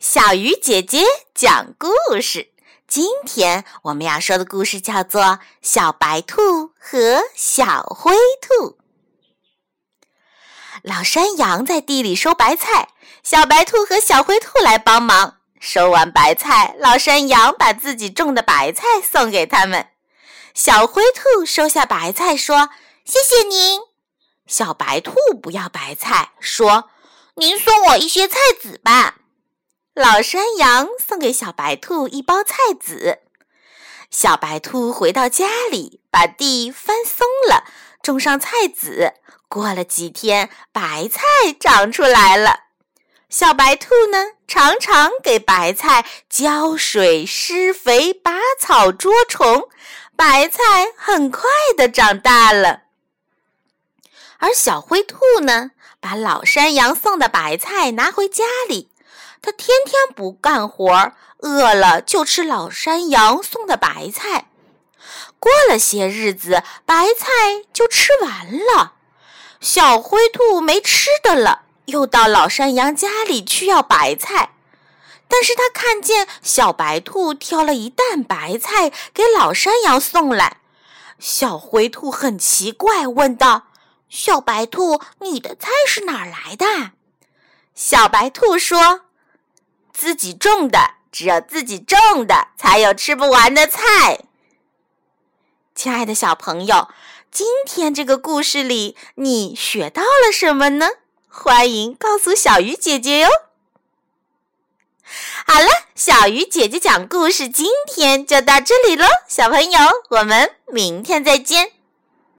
小鱼姐姐讲故事。今天我们要说的故事叫做《小白兔和小灰兔》。老山羊在地里收白菜，小白兔和小灰兔来帮忙。收完白菜，老山羊把自己种的白菜送给他们。小灰兔收下白菜，说：“谢谢您。”小白兔不要白菜，说：“您送我一些菜籽吧。”老山羊送给小白兔一包菜籽。小白兔回到家里，把地翻松了，种上菜籽。过了几天，白菜长出来了。小白兔呢，常常给白菜浇水、施肥、拔草、捉虫，白菜很快的长大了。而小灰兔呢，把老山羊送的白菜拿回家里。天天不干活，饿了就吃老山羊送的白菜。过了些日子，白菜就吃完了。小灰兔没吃的了，又到老山羊家里去要白菜。但是他看见小白兔挑了一担白菜给老山羊送来，小灰兔很奇怪，问道：“小白兔，你的菜是哪儿来的？”小白兔说。自己种的，只有自己种的才有吃不完的菜。亲爱的小朋友，今天这个故事里你学到了什么呢？欢迎告诉小鱼姐姐哟。好了，小鱼姐姐讲故事，今天就到这里喽，小朋友，我们明天再见。